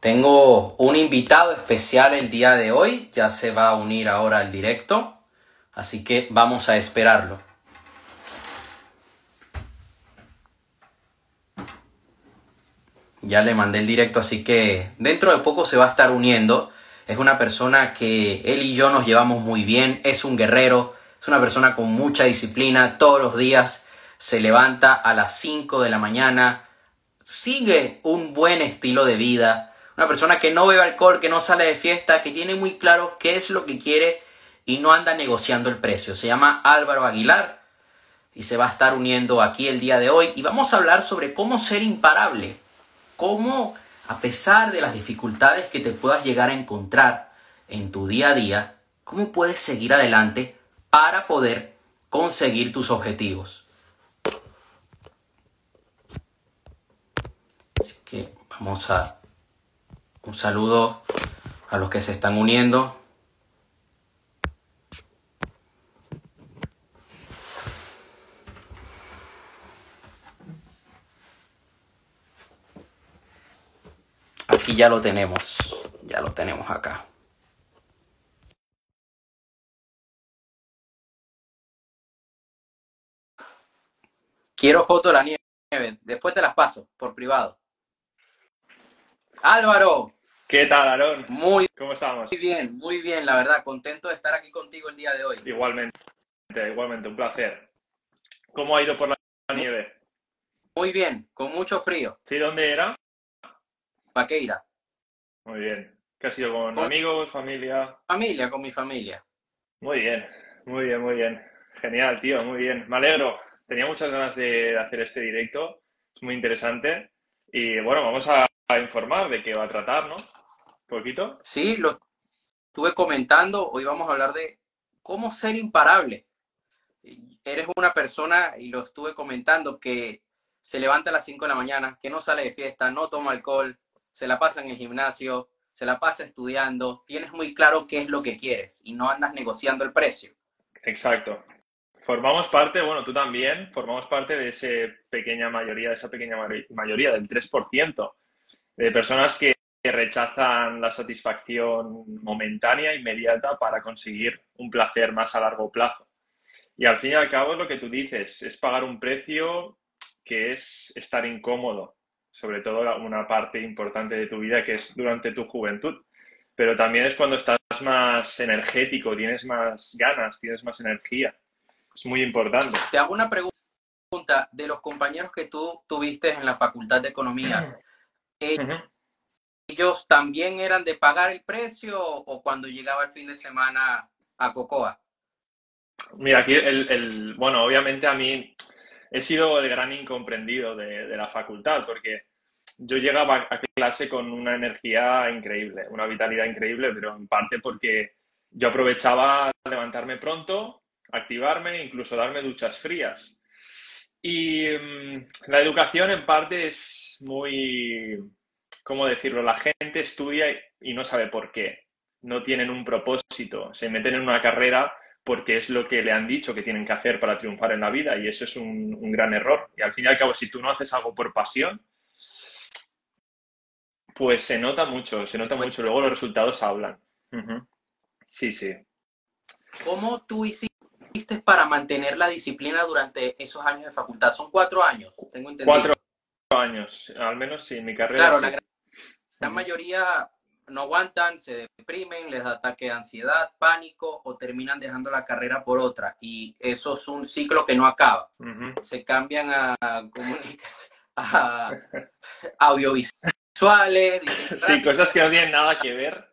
Tengo un invitado especial el día de hoy, ya se va a unir ahora al directo, así que vamos a esperarlo. Ya le mandé el directo, así que dentro de poco se va a estar uniendo. Es una persona que él y yo nos llevamos muy bien, es un guerrero, es una persona con mucha disciplina, todos los días se levanta a las 5 de la mañana, sigue un buen estilo de vida, una persona que no bebe alcohol, que no sale de fiesta, que tiene muy claro qué es lo que quiere y no anda negociando el precio. Se llama Álvaro Aguilar y se va a estar uniendo aquí el día de hoy y vamos a hablar sobre cómo ser imparable, cómo a pesar de las dificultades que te puedas llegar a encontrar en tu día a día, cómo puedes seguir adelante para poder conseguir tus objetivos. Así que vamos a un saludo a los que se están uniendo. Aquí ya lo tenemos, ya lo tenemos acá. Quiero foto de la nieve, después te las paso por privado. Álvaro. ¿Qué tal, Aarón? Muy, ¿Cómo estamos? muy bien, muy bien, la verdad. Contento de estar aquí contigo el día de hoy. Igualmente, igualmente, un placer. ¿Cómo ha ido por la nieve? Muy bien, con mucho frío. ¿Sí? ¿Dónde era? Paqueira. Muy bien. ¿Qué ha sido con Con- amigos, familia? Familia, con mi familia. Muy bien, muy bien, muy bien. Genial, tío, muy bien. Me alegro. Tenía muchas ganas de hacer este directo. Es muy interesante. Y bueno, vamos a, a informar de qué va a tratar, ¿no? Un poquito. Sí, lo estuve comentando. Hoy vamos a hablar de cómo ser imparable. Eres una persona, y lo estuve comentando, que se levanta a las 5 de la mañana, que no sale de fiesta, no toma alcohol, se la pasa en el gimnasio, se la pasa estudiando, tienes muy claro qué es lo que quieres y no andas negociando el precio. Exacto. Formamos parte, bueno, tú también, formamos parte de esa pequeña mayoría, de esa pequeña mayoría, del 3%, de personas que que rechazan la satisfacción momentánea, inmediata, para conseguir un placer más a largo plazo. Y al fin y al cabo es lo que tú dices, es pagar un precio que es estar incómodo, sobre todo una parte importante de tu vida que es durante tu juventud. Pero también es cuando estás más energético, tienes más ganas, tienes más energía. Es muy importante. Te hago una pregunta de los compañeros que tú tuviste en la Facultad de Economía. eh. ¿Ellos también eran de pagar el precio o cuando llegaba el fin de semana a Cocoa? Mira, aquí el, el- bueno, obviamente a mí he sido el gran incomprendido de, de la facultad, porque yo llegaba a clase con una energía increíble, una vitalidad increíble, pero en parte porque yo aprovechaba levantarme pronto, activarme, incluso darme duchas frías. Y mm, la educación en parte es muy, ¿cómo decirlo? La gente estudia y- no sabe por qué. No tienen un propósito, se meten en una carrera porque es lo que le han dicho que tienen que hacer para triunfar en la vida y eso es un, gran error. Y al fin y al cabo, si tú no haces algo por pasión, pues se nota mucho, se nota mucho. Luego los resultados hablan. Sí, sí. ¿Cómo tú hiciste para mantener la disciplina durante esos años de facultad? Son cuatro años, tengo entendido. Cuatro años, al menos sí, mi carrera. Claro, sí. la gran, gran mayoría no aguantan, se deprimen, les da ataque de ansiedad, pánico o terminan dejando la carrera por otra. Y eso es un ciclo que no acaba. Se cambian a, a audiovisuales. Sí, cosas que no tienen nada que ver.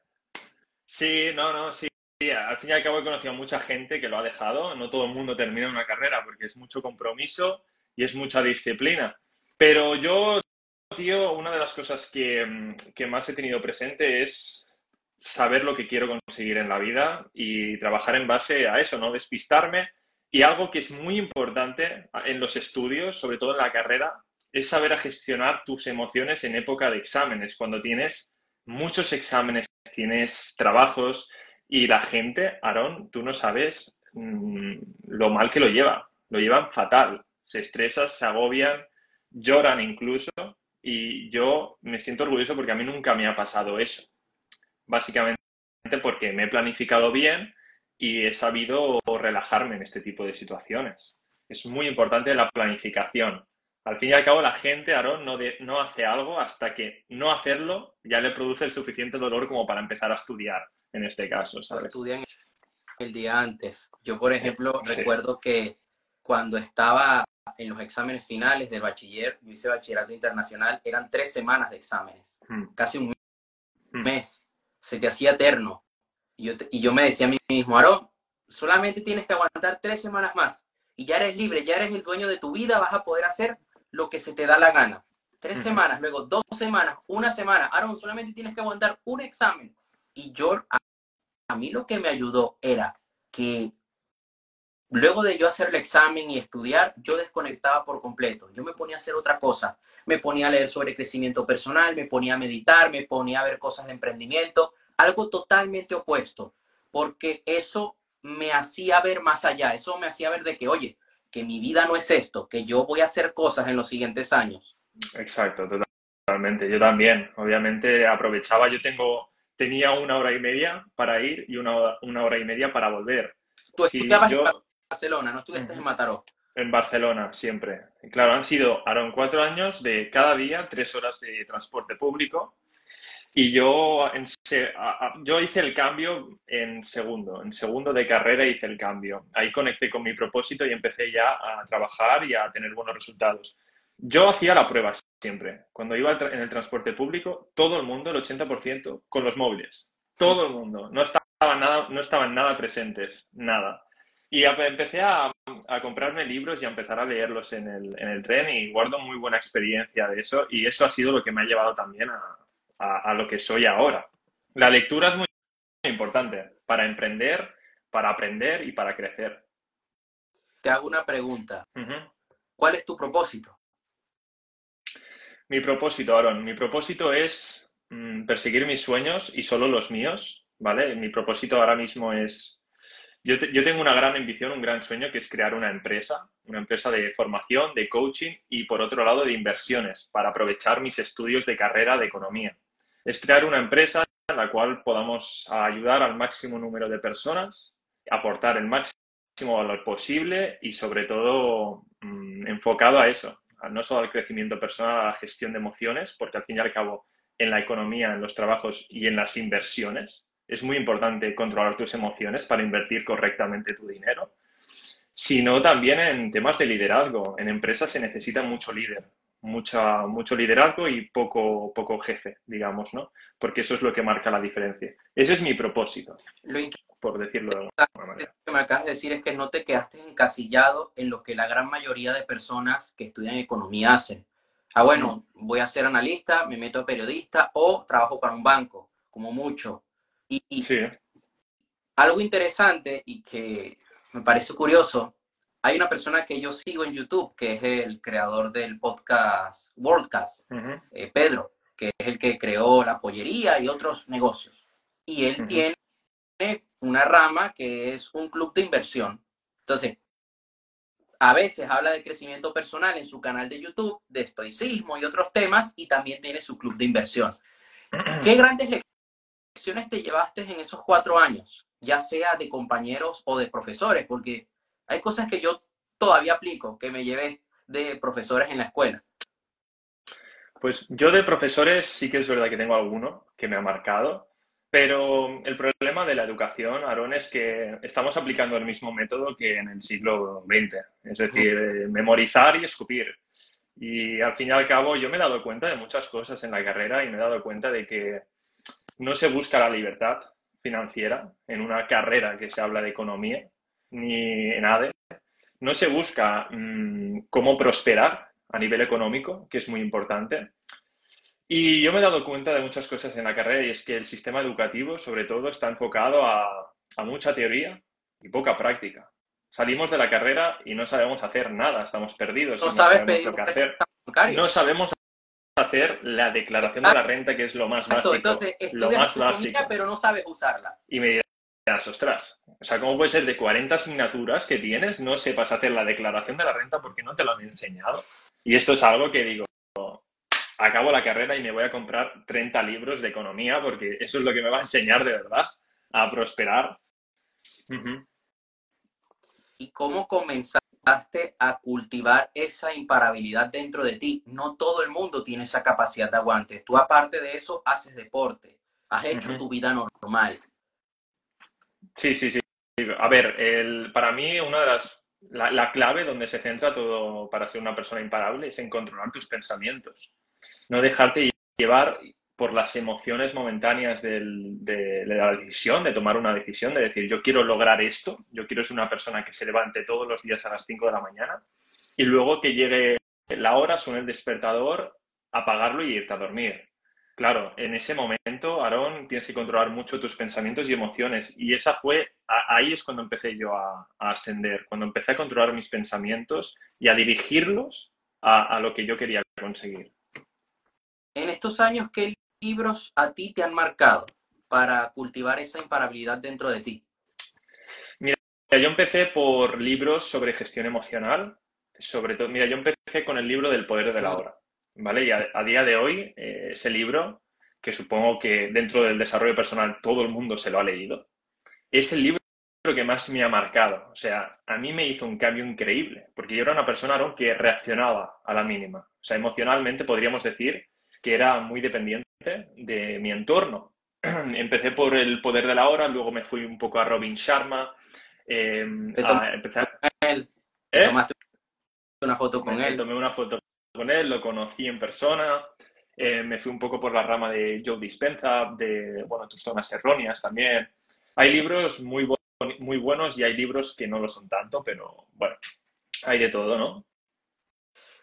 Sí, no, no, sí. Sí, Al fin y al cabo he conocido a mucha gente que lo ha dejado. No todo el mundo termina una carrera porque es mucho compromiso y es mucha disciplina. Pero yo, tío, una de las cosas que, mm, que más he tenido presente es saber lo que quiero conseguir en la vida y trabajar en base a eso, no despistarme. Y algo que es muy importante en los estudios, sobre todo en la carrera, es saber a gestionar tus emociones en época de exámenes, cuando tienes muchos exámenes, tienes trabajos y la gente, Aarón, tú no sabes mm, lo mal que lo lleva. Lo llevan fatal. Se estresan, se agobian, lloran incluso y yo me siento orgulloso porque a mí nunca me ha pasado eso. Básicamente porque me he planificado bien y he sabido relajarme en este tipo de situaciones. Es muy importante la planificación. Al fin y al cabo, la gente, Aaron, no, no hace algo hasta que no hacerlo ya le produce el suficiente dolor como para empezar a estudiar, en este caso. Estudian el día antes. Yo, por ejemplo, recuerdo que cuando estaba en los exámenes finales del bachiller, yo hice bachillerato internacional, eran tres semanas de exámenes, hmm. casi un hmm. mes. Se te hacía eterno. Y yo, y yo me decía a mí mismo, Aarón, solamente tienes que aguantar tres semanas más y ya eres libre, ya eres el dueño de tu vida, vas a poder hacer lo que se te da la gana. Tres semanas, luego dos semanas, una semana. Aaron, solamente tienes que aguantar un examen. Y yo, a mí lo que me ayudó era que luego de yo hacer el examen y estudiar, yo desconectaba por completo. Yo me ponía a hacer otra cosa. Me ponía a leer sobre crecimiento personal, me ponía a meditar, me ponía a ver cosas de emprendimiento, algo totalmente opuesto, porque eso me hacía ver más allá, eso me hacía ver de que, oye, que mi vida no es esto, que yo voy a hacer cosas en los siguientes años. Exacto, totalmente. Yo también, obviamente, aprovechaba, yo tengo, tenía una hora y media para ir y una, una hora y media para volver. Tú estudiabas en Barcelona, no estudiaste en Mataró. En Barcelona, siempre. claro, han sido, Aaron, cuatro años de cada día tres horas de transporte público y yo, yo hice el cambio en segundo, en segundo de carrera hice el cambio. Ahí conecté con mi propósito y empecé ya a trabajar y a tener buenos resultados. Yo hacía la prueba siempre. Cuando iba en el transporte público, todo el mundo, el 80%, con los móviles. Todo el mundo. No estaban nada, no estaban nada presentes, nada. Y empecé a, a, comprarme libros y a empezar a leerlos en el, en el tren y guardo muy buena experiencia de eso y eso ha sido lo que me ha llevado también a, a, lo que soy ahora. La lectura es muy importante para emprender, para aprender y para crecer. Te hago una pregunta. ¿Cuál es tu propósito? Mi propósito, Aaron, mi propósito es mm, perseguir mis sueños y solo los míos, ¿vale? Mi propósito ahora mismo es... Yo, tengo una gran ambición, un gran sueño, que es crear una empresa, una empresa de formación, de coaching y, por otro lado, de inversiones, para aprovechar mis estudios de carrera de economía es crear una empresa en la cual podamos ayudar al máximo número de personas, aportar el máximo valor posible y sobre todo mm, enfocado a eso, no solo al crecimiento personal, a la gestión de emociones, porque al fin y al cabo en la economía, en los trabajos y en las inversiones es muy importante controlar tus emociones para invertir correctamente tu dinero, sino también en temas de liderazgo. En empresas se necesita mucho líder, mucha, mucho liderazgo y poco, poco jefe, digamos, ¿no? Porque eso es lo que marca la diferencia. Ese es mi propósito, por decirlo de alguna manera. Lo que me acabas de decir es que no te quedaste encasillado en lo que la gran mayoría de personas que estudian economía hacen. Ah, bueno, voy a ser analista, me meto a periodista o trabajo para un banco, como mucho. Y, y sí. algo interesante y que me parece curioso hay una persona que yo sigo en YouTube, que es el creador del podcast Worldcast, eh, Pedro, que es el que creó la pollería y otros negocios. Y él tiene una rama que es un club de inversión. Entonces, a veces habla de crecimiento personal en su canal de YouTube, de estoicismo y otros temas, y también tiene su club de inversión. ¿Qué grandes lecciones te llevaste en esos cuatro años, ya sea de compañeros o de profesores? Porque hay cosas que yo todavía aplico, que me llevé de profesores en la escuela. Pues yo de profesores sí que es verdad que tengo alguno que me ha marcado, pero el problema de la educación, Aaron, es que estamos aplicando el mismo método que en el siglo XX, es decir, eh, memorizar y escupir. Y al fin y al cabo yo me he dado cuenta de muchas cosas en la carrera y me he dado cuenta de que no se busca la libertad financiera en una carrera que se habla de economía, ni en ADE, no se busca mm, cómo prosperar a nivel económico, que es muy importante. Y yo me he dado cuenta de muchas cosas en la carrera y es que el sistema educativo, sobre todo, está enfocado a, mucha teoría y poca práctica. Salimos de la carrera y no sabemos hacer nada, estamos perdidos. No, sabes lo que hacer. No sabemos hacer la declaración de la renta, que es lo más básico. Entonces, lo más básico. pero no sabes usarla. Y me ostras, o sea, ¿cómo puede ser de 40 asignaturas que tienes no sepas hacer la declaración de la renta porque no te lo han enseñado? Y esto es algo que digo, acabo la carrera y me voy a comprar 30 libros de economía porque eso es lo que me va a enseñar de verdad a prosperar. ¿Y cómo comenzaste a cultivar esa imparabilidad dentro de ti? No todo el mundo tiene esa capacidad de aguante. Tú aparte de eso haces deporte, has hecho tu vida normal. Sí, sí, sí. A ver, el, para mí una de las la, clave donde se centra todo para ser una persona imparable es en controlar tus pensamientos. No dejarte llevar por las emociones momentáneas de, la decisión, de tomar una decisión, de decir, yo quiero lograr esto, yo quiero ser una persona que se levante todos los días a las 5 de la mañana y luego que llegue la hora, suene el despertador, apagarlo y irte a dormir. Claro, en ese momento, Aarón, tienes que controlar mucho tus pensamientos y emociones. Y esa fue, ahí es cuando empecé yo a, ascender, cuando empecé a controlar mis pensamientos y a dirigirlos a, lo que yo quería conseguir. En estos años, ¿qué libros a ti te han marcado para cultivar esa imparabilidad dentro de ti? Mira, yo empecé por libros sobre gestión emocional. Sobre todo, mira, yo empecé con el libro del poder de la hora. ¿Vale? Y a, día de hoy, eh, ese libro, que supongo que dentro del desarrollo personal todo el mundo se lo ha leído, es el libro que más me ha marcado. O sea, a mí me hizo un cambio increíble, porque yo era una persona que reaccionaba a la mínima. O sea, emocionalmente podríamos decir que era muy dependiente de mi entorno. Empecé por el poder de la hora, luego me fui un poco a Robin Sharma. Eh, a empezar... él. ¿Eh? ¿Tomaste una foto con él? Tomé una foto con él, lo conocí en persona, eh, me fui un poco por la rama de Joe Dispenza, de, bueno, tus zonas erróneas también. Hay libros muy, muy buenos y hay libros que no lo son tanto, pero bueno, hay de todo, ¿no?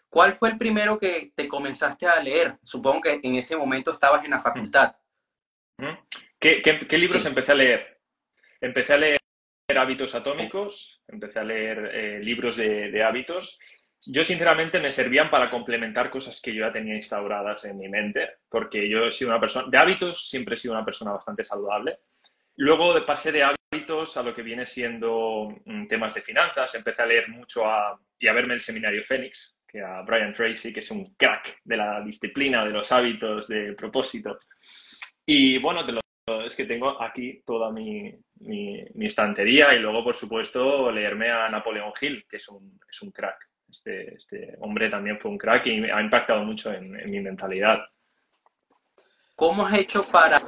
¿Cuál fue el primero que te comenzaste a leer? Supongo que en ese momento estabas en la facultad. ¿Qué, libros empecé a leer? Empecé a leer hábitos atómicos, empecé a leer eh, libros de, hábitos yo sinceramente me servían para complementar cosas que yo ya tenía instauradas en mi mente, porque yo he sido una persona, de hábitos siempre he sido una persona bastante saludable. Luego pasé de hábitos a lo que viene siendo mm, temas de finanzas, empecé a leer mucho a, y a verme el seminario Fénix, que a Brian Tracy, que es un crack de la disciplina, de los hábitos, de propósito. Y bueno, es que tengo aquí toda mi, mi, estantería y luego, por supuesto, leerme a Napoleón Hill, que es un, es un crack. Este, este, hombre también fue un crack y ha impactado mucho en, mi mentalidad. ¿Cómo has hecho para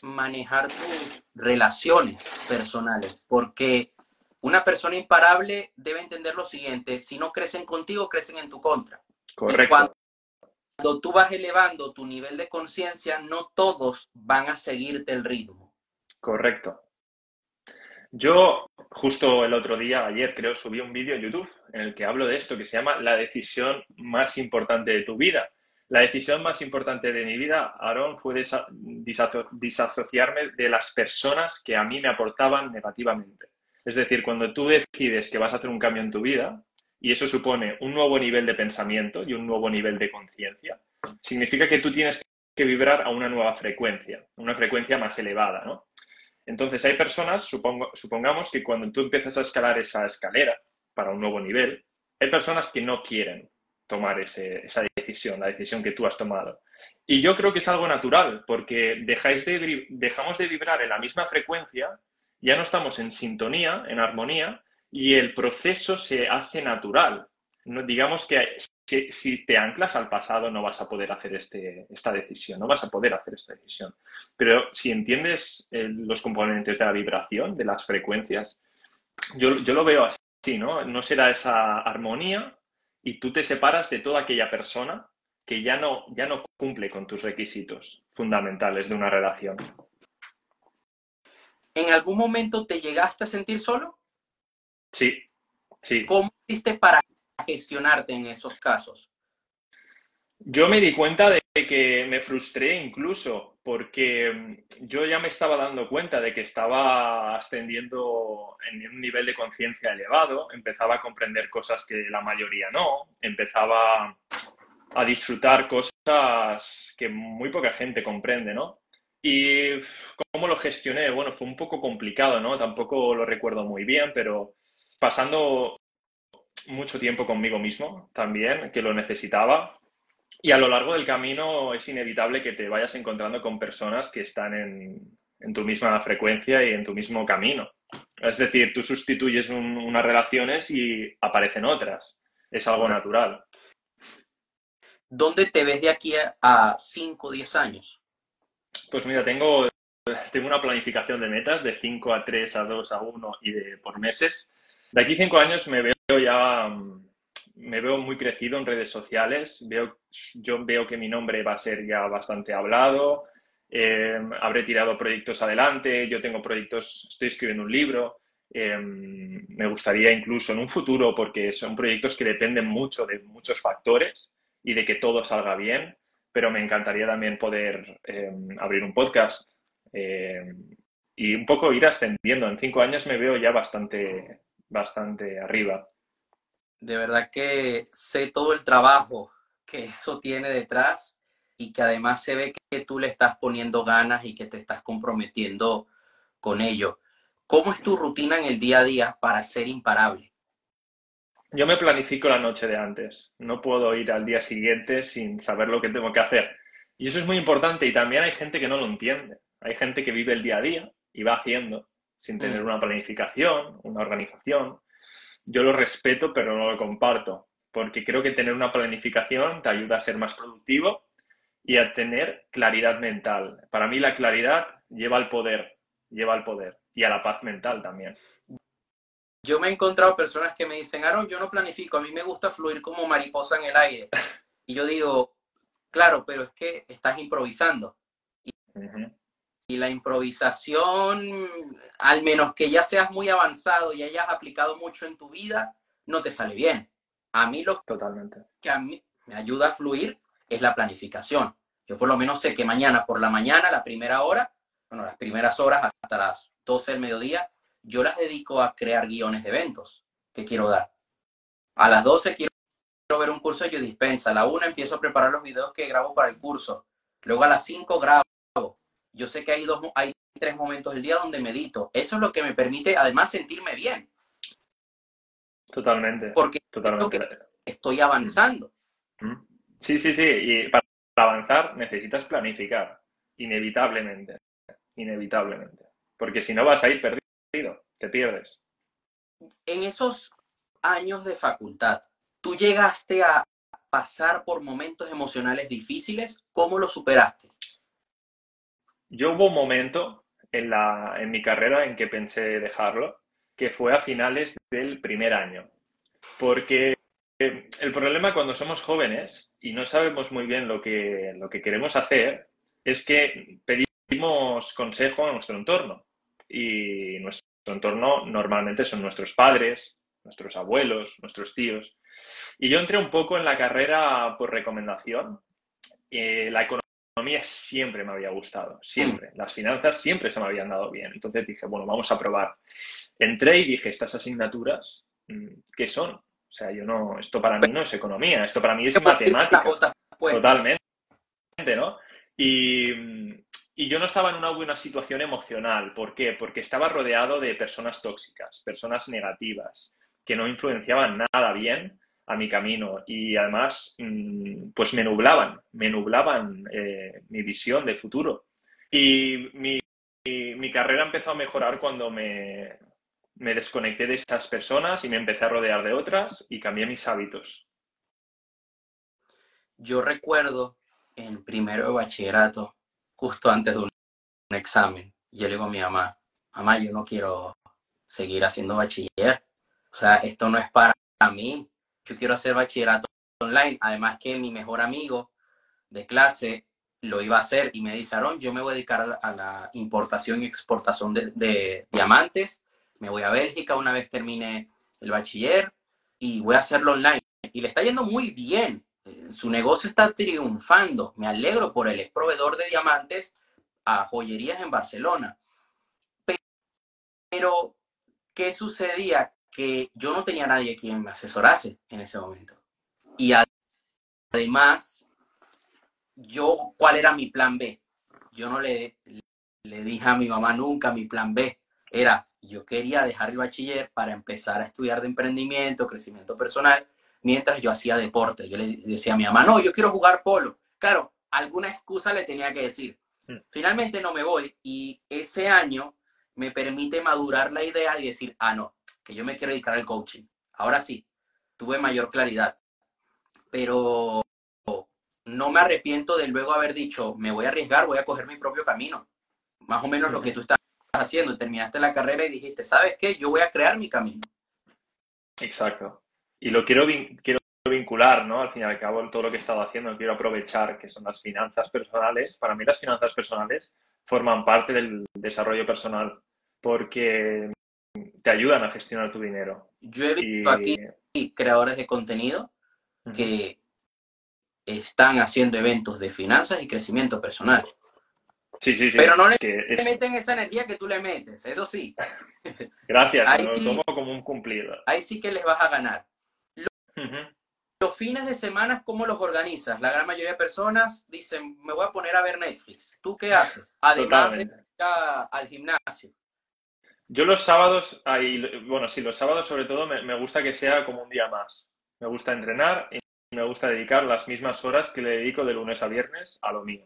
manejar tus relaciones personales? Porque una persona imparable debe entender lo siguiente, si no crecen contigo, crecen en tu contra. Correcto. cuando tú vas elevando tu nivel de conciencia, no todos van a seguirte el ritmo. Correcto. Yo justo el otro día, ayer creo, subí un vídeo en YouTube en el que hablo de esto, que se llama La decisión más importante de tu vida. La decisión más importante de mi vida, Aaron, fue disasociarme de las personas que a mí me aportaban negativamente. Es decir, cuando tú decides que vas a hacer un cambio en tu vida, y eso supone un nuevo nivel de pensamiento y un nuevo nivel de conciencia, significa que tú tienes que vibrar a una nueva frecuencia, una frecuencia más elevada, ¿no? Entonces, hay personas, supongo, supongamos que cuando tú empiezas a escalar esa escalera para un nuevo nivel, hay personas que no quieren tomar esa decisión, la decisión que tú has tomado. Y yo creo que es algo natural, porque dejáis de, dejamos de vibrar en la misma frecuencia, ya no estamos en sintonía, en armonía, y el proceso se hace natural. No, digamos que si, te anclas al pasado no vas a poder hacer este, esta decisión, no vas a poder hacer esta decisión. Pero si entiendes eh, los componentes de la vibración, de las frecuencias, yo, lo veo así, ¿no? No será esa armonía y tú te separas de toda aquella persona que ya no, ya no cumple con tus requisitos fundamentales de una relación. ¿En algún momento te llegaste a sentir solo? Sí, sí. ¿Cómo hiciste para gestionarte en esos casos? Yo me di cuenta de que me frustré incluso porque mm, yo ya me estaba dando cuenta de que estaba ascendiendo en un nivel de conciencia elevado, empezaba a comprender cosas que la mayoría no, empezaba a disfrutar cosas que muy poca gente comprende, ¿no? Y cómo lo gestioné, bueno, fue un poco complicado, ¿no? Tampoco lo recuerdo muy bien, pero pasando mucho tiempo conmigo mismo también, que lo necesitaba. y a lo largo del camino es inevitable que te vayas encontrando con personas que están en, en tu misma frecuencia y en tu mismo camino. Es decir, tú sustituyes unas relaciones y aparecen otras. Es algo natural. ¿Dónde te ves de aquí a 5 o 10 años? Pues mira, tengo, tengo una planificación de metas de 5 a 3, a 2, a 1 y de por meses. De aquí 5 años me veo ya, me veo muy crecido en redes sociales. Veo, yo veo que mi nombre va a ser ya bastante hablado. Eh, habré tirado proyectos adelante. Yo tengo proyectos, estoy escribiendo un libro. Eh, me gustaría incluso en un futuro, porque son proyectos que dependen mucho de muchos factores y de que todo salga bien, pero me encantaría también poder eh, abrir un podcast y un poco ir ascendiendo. En cinco años me veo ya bastante, bastante arriba. De verdad que sé todo el trabajo que eso tiene detrás y que además se ve que tú le estás poniendo ganas y que te estás comprometiendo con ello. ¿Cómo es tu rutina en el día a día para ser imparable? Yo me planifico la noche de antes. No puedo ir al día siguiente sin saber lo que tengo que hacer. Y eso es muy importante y también hay gente que no lo entiende. Hay gente que vive el día a día y va haciendo sin tener mm. una planificación, una organización. Yo lo respeto, pero no lo comparto, porque creo que tener una planificación te ayuda a ser más productivo y a tener claridad mental. Para mí la claridad lleva al poder, lleva al poder y a la paz mental también. Yo me he encontrado personas que me dicen, Aaron, yo no planifico, a mí me gusta fluir como mariposa en el aire. Y yo digo, claro, pero es que estás improvisando. Y, la improvisación, al menos que ya seas muy avanzado y hayas aplicado mucho en tu vida, no te sale bien. A mí lo Totalmente. que a mí me ayuda a fluir es la planificación. Yo por lo menos sé que mañana por la mañana, la primera hora, bueno, las primeras horas hasta las 12 del mediodía, yo las dedico a crear guiones de eventos que quiero dar. A las 12 quiero ver un curso de yo dispensa. A la 1 empiezo a preparar los videos que grabo para el curso. Luego a las 5 grabo. Yo sé que hay, dos, hay tres momentos del día donde medito. Eso es lo que me permite además sentirme bien. Totalmente. Porque Totalmente. estoy avanzando. Sí, sí, sí. Y para avanzar necesitas planificar. Inevitablemente. Inevitablemente. Porque si no vas a ir perdido te pierdes. En esos años de facultad, ¿tú llegaste a pasar por momentos emocionales difíciles? ¿Cómo lo superaste? Yo hubo un momento en, la, en mi carrera en que pensé dejarlo, que fue a finales del primer año. Porque el problema cuando somos jóvenes y no sabemos muy bien lo que, lo que queremos hacer es que pedimos consejo a nuestro entorno y nuestro entorno normalmente son nuestros padres, nuestros abuelos, nuestros tíos. Y yo entré un poco en la carrera por recomendación. Eh, la economía siempre me había gustado, siempre. Las finanzas siempre se me habían dado bien. Entonces dije, bueno, vamos a probar. Entré y dije, estas asignaturas, mm, ¿qué son? O sea, yo no, esto para mí no es economía, esto para mí es matemática. Totalmente, ¿no? Y, y yo no estaba en una buena situación emocional. ¿Por qué? Porque estaba rodeado de personas tóxicas, personas negativas, que no influenciaban nada bien a mi camino y además mm, pues me nublaban, me nublaban eh, mi visión de futuro. Y mi, mi, carrera empezó a mejorar cuando me, me desconecté de esas personas y me empecé a rodear de otras y cambié mis hábitos. Yo recuerdo en primero de bachillerato justo antes de un, examen. Y yo le digo a mi mamá, mamá, yo no quiero seguir haciendo bachiller. O sea, esto no es para mí. Yo quiero hacer bachillerato online. Además que mi mejor amigo de clase lo iba a hacer y me dice, Aaron, yo me voy a dedicar a la importación y exportación de, de diamantes. Me voy a Bélgica una vez termine el bachiller y voy a hacerlo online. Y le está yendo muy bien su negocio está triunfando. Me alegro por él. Es proveedor de diamantes a joyerías en Barcelona. Pero, ¿qué sucedía? Que yo no tenía nadie quien me asesorase en ese momento. Y además, yo, ¿cuál era mi plan B? Yo no le, le dije a mi mamá nunca mi plan B. Era, yo quería dejar el bachiller para empezar a estudiar de emprendimiento, crecimiento personal mientras yo hacía deporte. Yo le decía a mi mamá, no, yo quiero jugar polo. Claro, alguna excusa le tenía que decir. Hmm. Finalmente no me voy y ese año me permite madurar la idea y decir, ah, no, que yo me quiero dedicar al coaching. Ahora sí, tuve mayor claridad. Pero no me arrepiento de luego haber dicho, me voy a arriesgar, voy a coger mi propio camino. Más o menos lo que tú estás haciendo. Terminaste la carrera y dijiste, ¿sabes qué? Yo voy a crear mi camino. Exacto. Y lo quiero, quiero vincular, ¿no? Al fin y al cabo, todo lo que he estado haciendo, quiero aprovechar que son las finanzas personales. Para mí las finanzas personales forman parte del desarrollo personal porque te ayudan a gestionar tu dinero. Yo he visto aquí creadores de contenido que están haciendo eventos de finanzas y crecimiento personal. Sí, sí, sí. Pero no le meten esa energía que tú le metes, eso sí. Gracias, ahí lo tomo como un cumplido. Ahí sí que les vas a ganar. Los, fines de semana, ¿cómo los organizas? La gran mayoría de personas dicen, me voy a poner a ver Netflix. ¿Tú qué haces? Además de ir al gimnasio. Yo los sábados, bueno, sí, los sábados sobre todo me, gusta que sea como un día más. Me gusta entrenar y me gusta dedicar las mismas horas que le dedico de lunes a viernes a lo mío.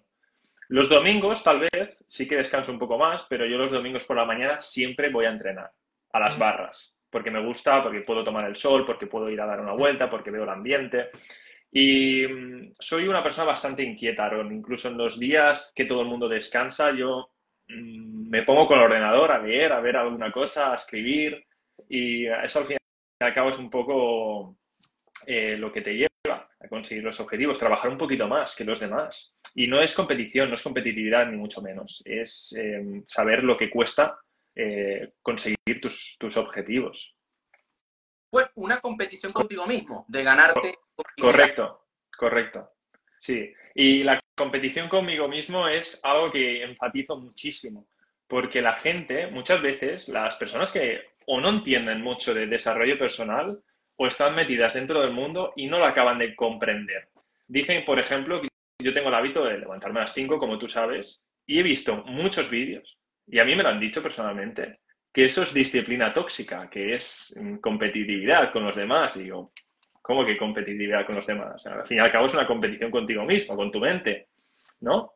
Los domingos, tal vez, sí que descanso un poco más, pero yo los domingos por la mañana siempre voy a entrenar a las barras, porque me gusta, porque puedo tomar el sol, porque puedo ir a dar una vuelta, porque veo el ambiente. Y mm, soy una persona bastante inquieta, Aaron. Incluso en los días que todo el mundo descansa, yo me pongo con el ordenador a leer, a ver alguna cosa, a escribir y eso al fin y al cabo es un poco eh, lo que te lleva a conseguir los objetivos, trabajar un poquito más que los demás. Y no es competición, no es competitividad ni mucho menos, es em, saber lo que cuesta eh, conseguir tus, tus objetivos. Pues una competición contigo mismo, de ganarte. Correcto, correcto. Sí, y la competición conmigo mismo es algo que enfatizo muchísimo, porque la gente, muchas veces, las personas que o no entienden mucho de desarrollo personal o están metidas dentro del mundo y no lo acaban de comprender. Dicen, por ejemplo, que yo tengo el hábito de levantarme a las 5, como tú sabes, y he visto muchos vídeos, y a mí me lo han dicho personalmente, que eso es disciplina tóxica, que es competitividad con los demás. Y digo, ¿Cómo que competitividad con los demás? al fin y al cabo es una competición contigo mismo, con tu mente, ¿no?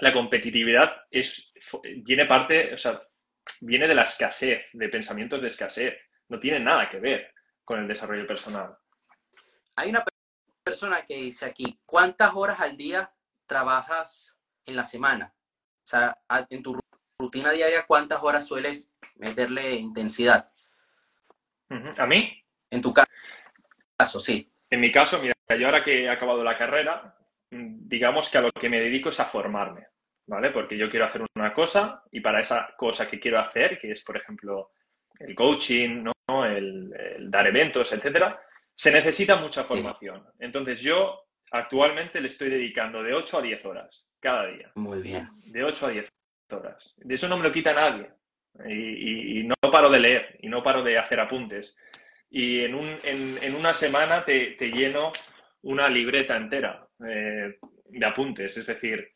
La competitividad es, viene parte, o sea, viene de la escasez, de pensamientos de escasez. No tiene nada que ver con el desarrollo personal. Hay una persona que dice aquí, ¿cuántas horas al día trabajas en la semana? O sea, en tu rutina diaria, ¿cuántas horas sueles meterle intensidad? ¿A mí? En tu caso sí. En mi caso, mira, yo ahora que he acabado la carrera, digamos que a lo que me dedico es a formarme, ¿vale? Porque yo quiero hacer una cosa y para esa cosa que quiero hacer, que es, por ejemplo, el coaching, ¿no? el, dar eventos, etcétera, se necesita mucha formación. Entonces, yo actualmente le estoy dedicando de 8 a 10 horas cada día. Muy bien. De 8 a 10 horas. De eso no me lo quita nadie. y no paro de leer y no paro de hacer apuntes y en, un, en, en una semana te, te, lleno una libreta entera eh, de apuntes. Es decir,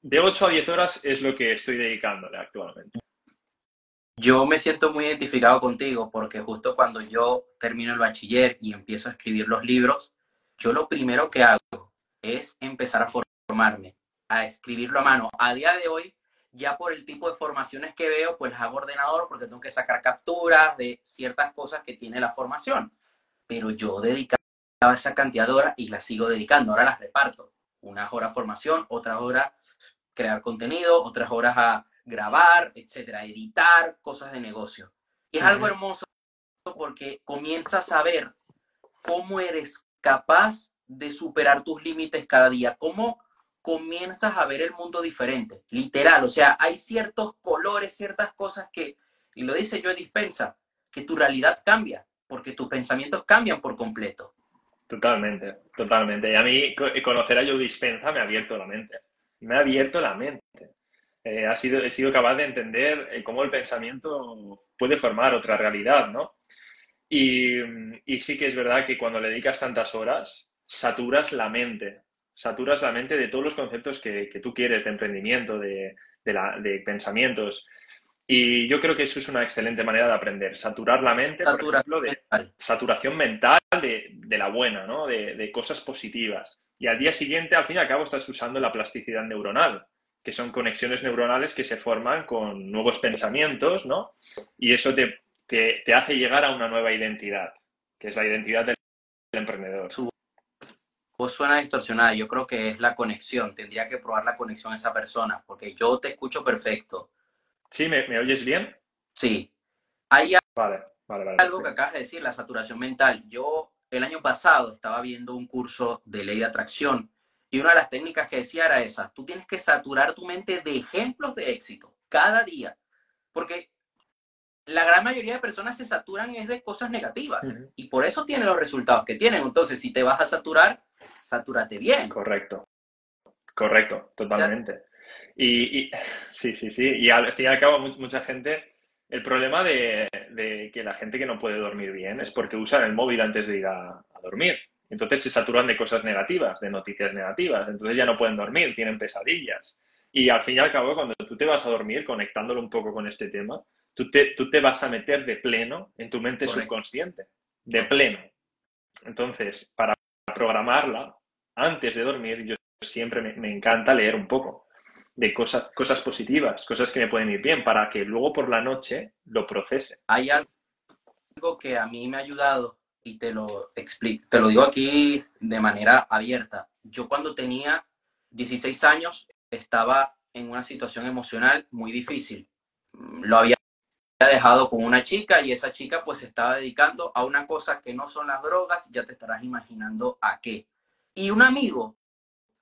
de 8 a 10 horas es lo que estoy dedicándole actualmente. Yo me siento muy identificado contigo porque justo cuando yo termino el bachiller y empiezo a escribir los libros, yo lo primero que hago es empezar a formarme, a escribirlo a mano. A día de hoy ya por el tipo de formaciones que veo, pues hago ordenador porque tengo que sacar capturas de ciertas cosas que tiene la formación. Pero yo dedicaba esa cantidad de horas y las sigo dedicando. Ahora las reparto. Unas horas formación, otras horas crear contenido, otras horas a grabar, etcétera, editar, cosas de negocio. Y es algo hermoso porque comienzas a ver cómo eres capaz de superar tus límites cada día, cómo comienzas a ver el mundo diferente, literal. O sea, hay ciertos colores, ciertas cosas que, y lo dice yo Dispensa, que tu realidad cambia, porque tus pensamientos cambian por completo. Totalmente, totalmente. Y a mí conocer a Joe Dispensa me ha abierto la mente. Me ha abierto la mente. Eh, ha sido, he sido capaz de entender eh, cómo el pensamiento puede formar otra realidad, ¿no? Y, sí que es verdad que cuando le dedicas tantas horas, saturas la mente saturas la mente de todos los conceptos que, tú quieres de emprendimiento, de, pensamientos. Y yo creo que eso es una excelente manera de aprender. Saturar la mente, por ejemplo, de mental. saturación mental de, de la buena, ¿no? De, de cosas positivas. Y al día siguiente, al fin y al cabo, estás usando la plasticidad neuronal, que son conexiones neuronales que se forman con nuevos pensamientos, ¿no? Y eso te, te, te hace llegar a una nueva identidad, que es la identidad del emprendedor. Su voz suena distorsionada. Yo creo que es la conexión. Tendría que probar la conexión a esa persona, porque yo te escucho perfecto. ¿Sí? ¿Me, me oyes bien? Sí. Hay Vale, vale, vale. algo que acabas de decir, la saturación mental. Yo el año pasado estaba viendo un curso de ley de atracción y una de las técnicas que decía era esa. Tú tienes que saturar tu mente de ejemplos de éxito cada día, porque la gran mayoría de personas se saturan es de cosas negativas y por eso tienen los resultados que tienen. Entonces, si te vas a saturar, satúrate bien. Correcto. Correcto, totalmente. Y, y- sí, sí, sí. Y al fin y al cabo, mu- mucha gente, el problema de, de que la gente que no puede dormir bien es porque usan el móvil antes de ir a, a dormir. Entonces se saturan de cosas negativas, de noticias negativas. Entonces ya no pueden dormir, tienen pesadillas. Y al fin y al cabo, cuando tú te vas a dormir, conectándolo un poco con este tema, tú te, tú te vas a meter de pleno en tu mente Correcto. subconsciente. De pleno. Entonces, para programarla, antes de dormir, yo siempre me, me encanta leer un poco de cosas, cosas positivas, cosas que me pueden ir bien, para que luego por la noche lo procese. Hay algo que a mí me ha ayudado y te lo explico, te lo digo aquí de manera abierta. Yo cuando tenía 16 años estaba en una situación emocional muy difícil. Lo había dejado con una chica y esa chica pues se estaba dedicando a una cosa que no son las drogas, ya te estarás imaginando a qué. Y un amigo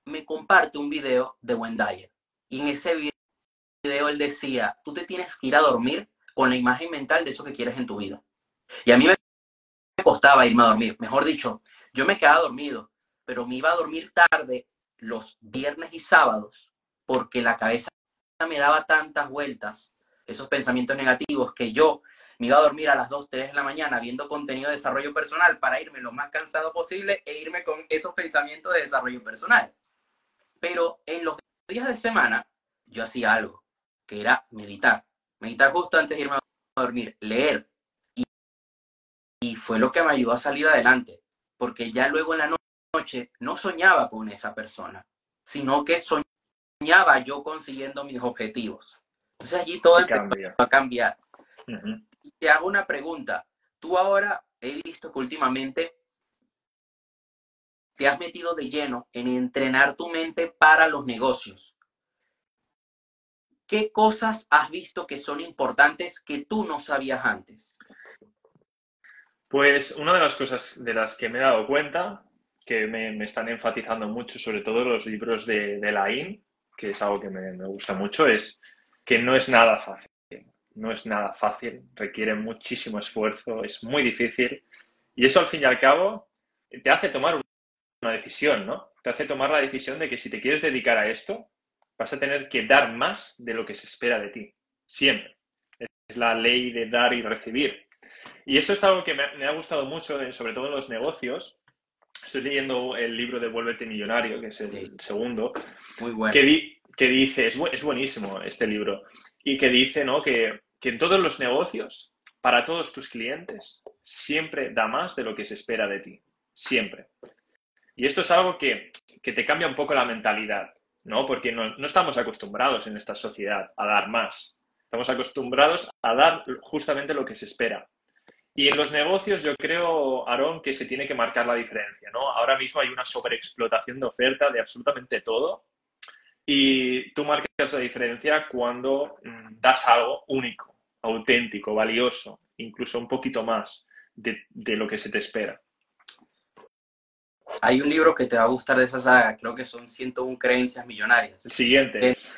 me comparte un video de Wendayer y en ese video él decía, tú te tienes que ir a dormir con la imagen mental de eso que quieres en tu vida. Y a mí me costaba irme a dormir. Mejor dicho, yo me quedaba dormido, pero me iba a dormir tarde los viernes y sábados porque la cabeza me daba tantas vueltas, esos pensamientos negativos, que yo me iba a dormir a las 2, 3 de la mañana viendo contenido de desarrollo personal para irme lo más cansado posible e irme con esos pensamientos de desarrollo personal. Pero en los días de semana yo hacía algo, que era meditar. Meditar justo antes de irme a dormir, leer. Y, y fue lo que me ayudó a salir adelante, porque ya luego en la no- noche no soñaba con esa persona, sino que soñaba yo consiguiendo mis objetivos. Entonces allí todo empezó cambia. a cambiar. Te hago una pregunta. Tú ahora he visto que últimamente te has metido de lleno en entrenar tu mente para los negocios. ¿Qué cosas has visto que son importantes que tú no sabías antes? Pues una de las cosas de las que me he dado cuenta, que me, están enfatizando mucho, sobre todo los libros de, de Laín, que es algo que me, me gusta mucho, es que no es nada fácil. No es nada fácil, requiere muchísimo esfuerzo, es muy difícil. Y eso al fin y al cabo te hace tomar una decisión, ¿no? Te hace tomar la decisión de que si te quieres dedicar a esto, vas a tener que dar más de lo que se espera de ti. Siempre. Es la ley de dar y recibir. Y eso es algo que me, me ha gustado mucho, sobre todo en los negocios. Estoy leyendo el libro de Vuélvete Millonario, que es el Sí. segundo, Muy bueno. que, di- que dice, es, bu- es buenísimo este libro, y que dice ¿no? que, que en todos los negocios, para todos tus clientes, siempre da más de lo que se espera de ti. Siempre. Y esto es algo que, que te cambia un poco la mentalidad, ¿no? Porque no, no estamos acostumbrados en esta sociedad a dar más. Estamos acostumbrados a dar justamente lo que se espera. Y en los negocios yo creo, Aarón, que se tiene que marcar la diferencia, ¿no? Ahora mismo hay una sobreexplotación de oferta de absolutamente todo y tú marcas la diferencia cuando mm, das algo único, auténtico, valioso, incluso un poquito más de, de lo que se te espera. Hay un libro que te va a gustar de esa saga, creo que son 101 creencias millonarias. El siguiente es...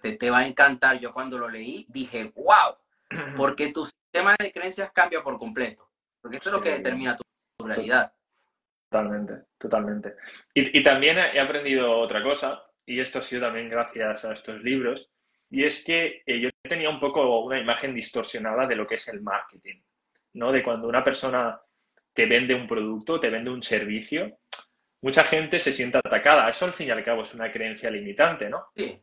Te, te va a encantar. Yo cuando lo leí dije, wow, porque tu sistema de creencias cambia por completo. Porque esto es lo que Sí. determina tu, tu realidad. Totalmente, totalmente. Y, y también he aprendido otra cosa, y esto ha sido también gracias a estos libros, y es que eh, yo tenía un poco una imagen distorsionada de lo que es el marketing, ¿no? De cuando una persona te vende un producto, te vende un servicio, mucha gente se siente atacada. Eso al fin y al cabo es una creencia limitante, ¿no? Sí,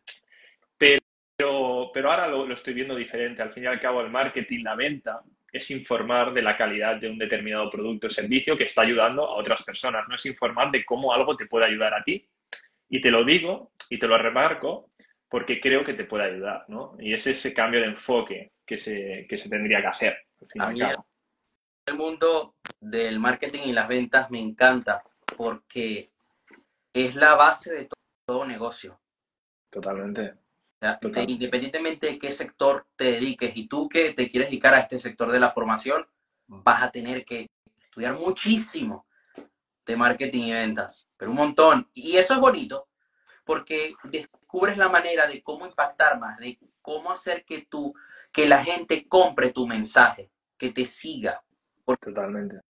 Pero pero ahora lo, lo estoy viendo diferente. Al fin y al cabo, el marketing, la venta, es informar de la calidad de un determinado producto o servicio que está ayudando a otras personas. No es informar de cómo algo te puede ayudar a ti. Y te lo digo y te lo remarco porque creo que te puede ayudar, ¿no? Y es ese cambio de enfoque que se, que se tendría que hacer. A mí el mundo del marketing y las ventas me encanta porque es la base de todo negocio. Totalmente. independientemente de qué sector te dediques y tú que te quieres dedicar a este sector de la formación, vas a tener que estudiar muchísimo de marketing y ventas, pero un montón. Y eso es bonito porque descubres la manera de cómo impactar más, de cómo hacer que tú, que la gente compre tu mensaje, que te siga. Totalmente.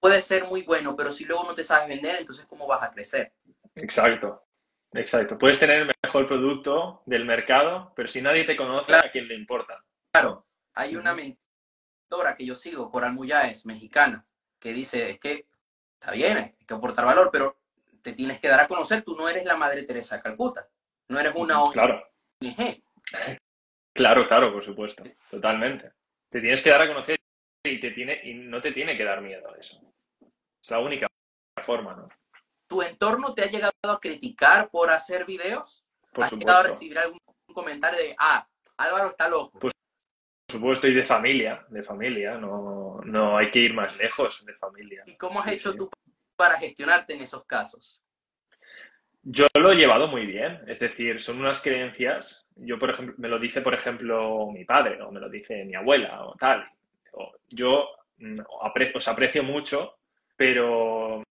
Puede ser muy bueno, pero si luego no te sabes vender, entonces ¿cómo vas a crecer? Exacto, exacto. Puedes tener el mejor producto del mercado, pero si nadie te conoce, ¿a quién le importa? Claro, hay una mentora que yo sigo, Coral Muyáez, mexicana, que dice, es que está bien, hay que aportar valor, pero te tienes que dar a conocer, tú no eres la Madre Teresa de Calcuta, no eres una ONG. Claro. Claro, claro, por supuesto, totalmente. Te tienes que dar a conocer y, te tiene, y no te tiene que dar miedo a eso. Es la única forma, ¿no? ¿Tu entorno te ha llegado a criticar por hacer videos? Por ¿Has llegado a recibir algún comentario de, ah, Álvaro está loco? Pues, por supuesto, y de familia, de familia, no, no hay que ir más lejos de familia. ¿Y cómo has hecho tú para gestionarte en esos casos? Yo lo he llevado muy bien, es decir, son unas creencias, yo por ejemplo, me lo dice por ejemplo mi padre o me lo dice mi abuela o tal. Yo mm, os aprecio mucho, pero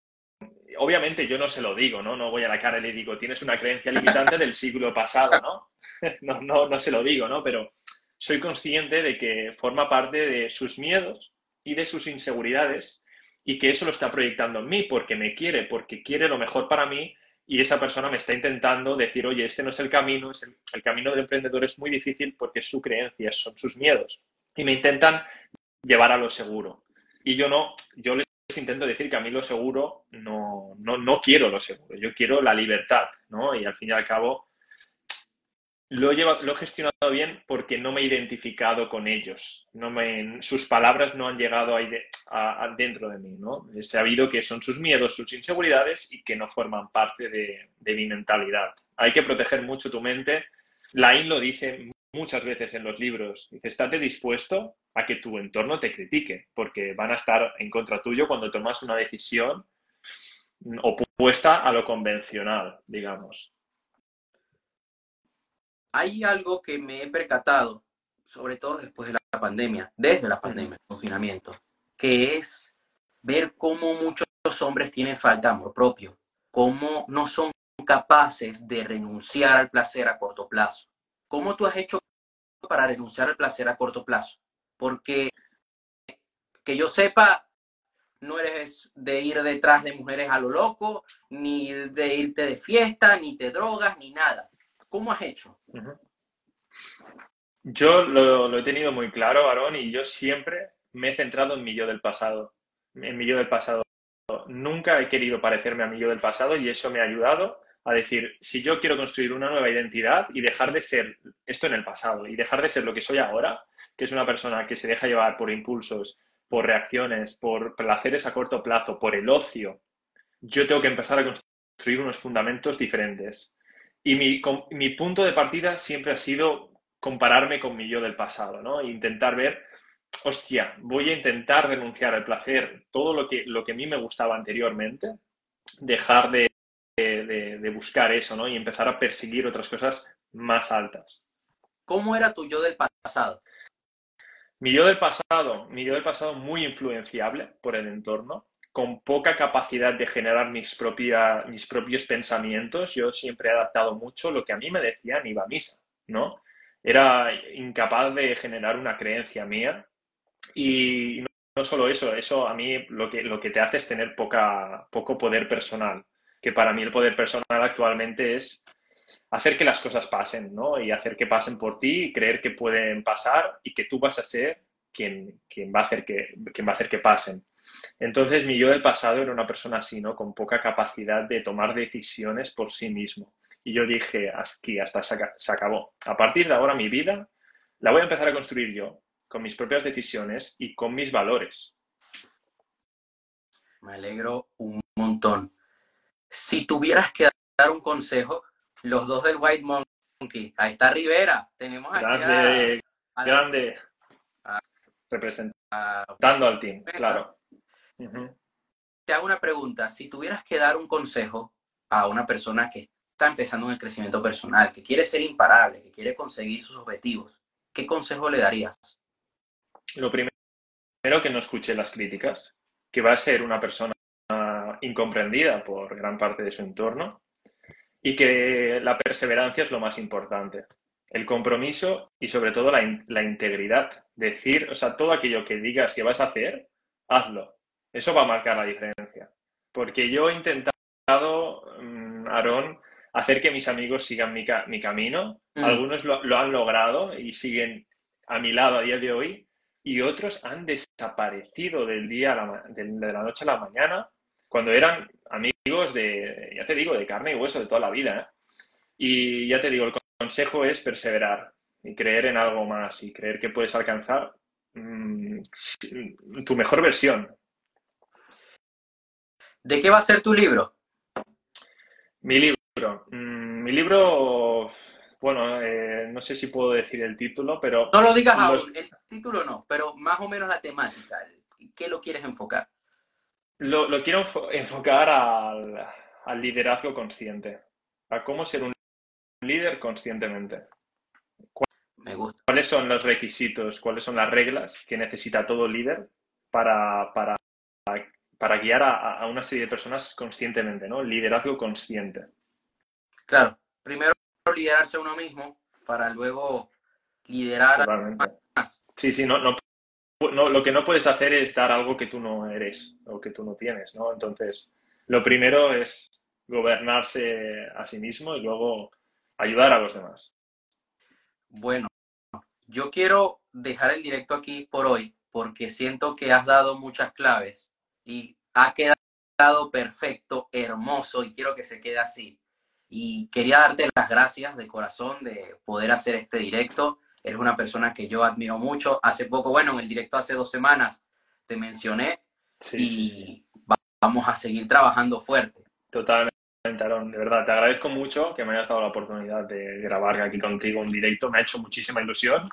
obviamente yo no se lo digo, ¿no? No voy a la cara y le digo, tienes una creencia limitante del siglo pasado, ¿no? No, no, se lo digo, ¿no? Pero soy consciente de que forma parte de sus miedos y de sus inseguridades y que eso lo está proyectando en mí porque me quiere, porque quiere lo mejor para mí y esa persona me está intentando decir, oye, este no es el camino, es el, camino del emprendedor es muy difícil porque es su creencia, son sus miedos. Y me intentan llevar a lo seguro. Y yo no, yo les intento decir que a mí lo seguro no, no, no quiero lo seguro, yo quiero la libertad, ¿no? Y al fin y al cabo, lo he, lo he gestionado bien porque no me he identificado con ellos. No me, sus palabras no han llegado ahí dentro de mí. ¿no? He sabido que son sus miedos, sus inseguridades y que no forman parte de, mi mentalidad. Hay que proteger mucho tu mente. Lain lo dice muchas veces en los libros. Dice, estate dispuesto a que tu entorno te critique, porque van a estar en contra tuyo cuando tomas una decisión opuesta a lo convencional, digamos hay algo que me he percatado, sobre todo después de la pandemia, desde la pandemia, el confinamiento, que es ver cómo muchos hombres tienen falta de amor propio, cómo no son capaces de renunciar al placer a corto plazo. ¿Cómo tú has hecho para renunciar al placer a corto plazo? Porque que yo sepa, no eres de ir detrás de mujeres a lo loco, ni de irte de fiesta, ni te drogas, ni nada. ¿Cómo has hecho? Yo lo, he tenido muy claro, Aarón, y yo siempre me he centrado en mi yo del pasado. En mi yo del pasado. Nunca he querido parecerme a mi yo del pasado y eso me ha ayudado a decir, si yo quiero construir una nueva identidad y dejar de ser esto en el pasado y dejar de ser lo que soy ahora, que es una persona que se deja llevar por impulsos, por reacciones, por placeres a corto plazo, por el ocio, yo tengo que empezar a construir unos fundamentos diferentes. Y mi, mi, punto de partida siempre ha sido compararme con mi yo del pasado, ¿no? E intentar ver, hostia, voy a intentar denunciar el placer, todo lo que, lo que a mí me gustaba anteriormente, dejar de, de, buscar eso, ¿no? Y empezar a perseguir otras cosas más altas. ¿Cómo era tu yo del pasado? Mi yo del pasado, mi yo del pasado muy influenciable por el entorno, con poca capacidad de generar mis, mis propios pensamientos, yo siempre he adaptado mucho lo que a mí me decían iba a misa, ¿no? Era incapaz de generar una creencia mía y no, solo eso, eso a mí lo que, lo que te hace es tener poca, poco poder personal, que para mí el poder personal actualmente es hacer que las cosas pasen, ¿no? Y hacer que pasen por ti y creer que pueden pasar y que tú vas a ser quien, quien, va, a hacer que, quien va a hacer que pasen. Entonces, mi yo del pasado era una persona así, ¿no? Con poca capacidad de tomar decisiones por sí mismo. Y yo dije, aquí, hasta se acabó. A partir de ahora mi vida la voy a empezar a construir yo, con mis propias decisiones y con mis valores. Me alegro un montón. Si tuvieras que dar un consejo, los dos del White Monkey, ahí está Rivera, tenemos aquí grande, grande, representando al team, claro. Te hago una pregunta, si tuvieras que dar un consejo a una persona que está empezando en el crecimiento personal, que quiere ser imparable, que quiere conseguir sus objetivos, ¿qué consejo le darías? Lo primero, que no escuche las críticas, que va a ser una persona incomprendida por gran parte de su entorno y que la perseverancia es lo más importante. El compromiso y sobre todo la, la integridad. Decir, o sea, todo aquello que digas que vas a hacer, hazlo. Eso va a marcar la diferencia. Porque yo he intentado, mm, Aarón, hacer que mis amigos sigan mi, mi camino. Mm. Algunos lo, han logrado y siguen a mi lado a día de hoy y otros han desaparecido del día a la, de, la noche a la mañana cuando eran amigos de, ya te digo, de carne y hueso de toda la vida. ¿eh? Y ya te digo, el consejo es perseverar y creer en algo más y creer que puedes alcanzar mm, tu mejor versión. ¿De qué va a ser tu libro? Mi libro. Mm, mi libro, bueno, eh, no sé si puedo decir el título, pero... No lo digas aún, el título no, pero más o menos la temática. ¿Qué lo quieres enfocar? Lo, quiero enfocar al, liderazgo consciente, a cómo ser un líder conscientemente. Me gusta. ¿Cuáles son los requisitos, cuáles son las reglas que necesita todo líder para, para, para guiar a, a, una serie de personas conscientemente, ¿no? Liderazgo consciente. Claro, primero liderarse a uno mismo para luego liderar a más. Sí, sí, no, no, lo que no puedes hacer es dar algo que tú no eres o que tú no tienes, ¿no? Entonces, lo primero es gobernarse a sí mismo y luego ayudar a los demás. Bueno, yo quiero dejar el directo aquí por hoy porque siento que has dado muchas claves y ha quedado perfecto, hermoso y quiero que se quede así. Y quería darte las gracias de corazón de poder hacer este directo. Eres una persona que yo admiro mucho. Hace poco, bueno, en el directo hace dos semanas te mencioné y vamos a seguir trabajando fuerte. Totalmente, Aaron. De verdad, te agradezco mucho que me hayas dado la oportunidad de grabar aquí contigo un directo. Me ha hecho muchísima ilusión.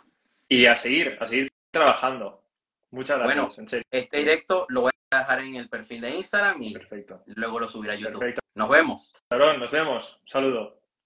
Y a seguir, a seguir trabajando. Muchas gracias. Bueno, este directo lo voy a dejar en el perfil de Instagram y luego lo subiré a YouTube. Nos vemos. Aaron, nos vemos. Un saludo.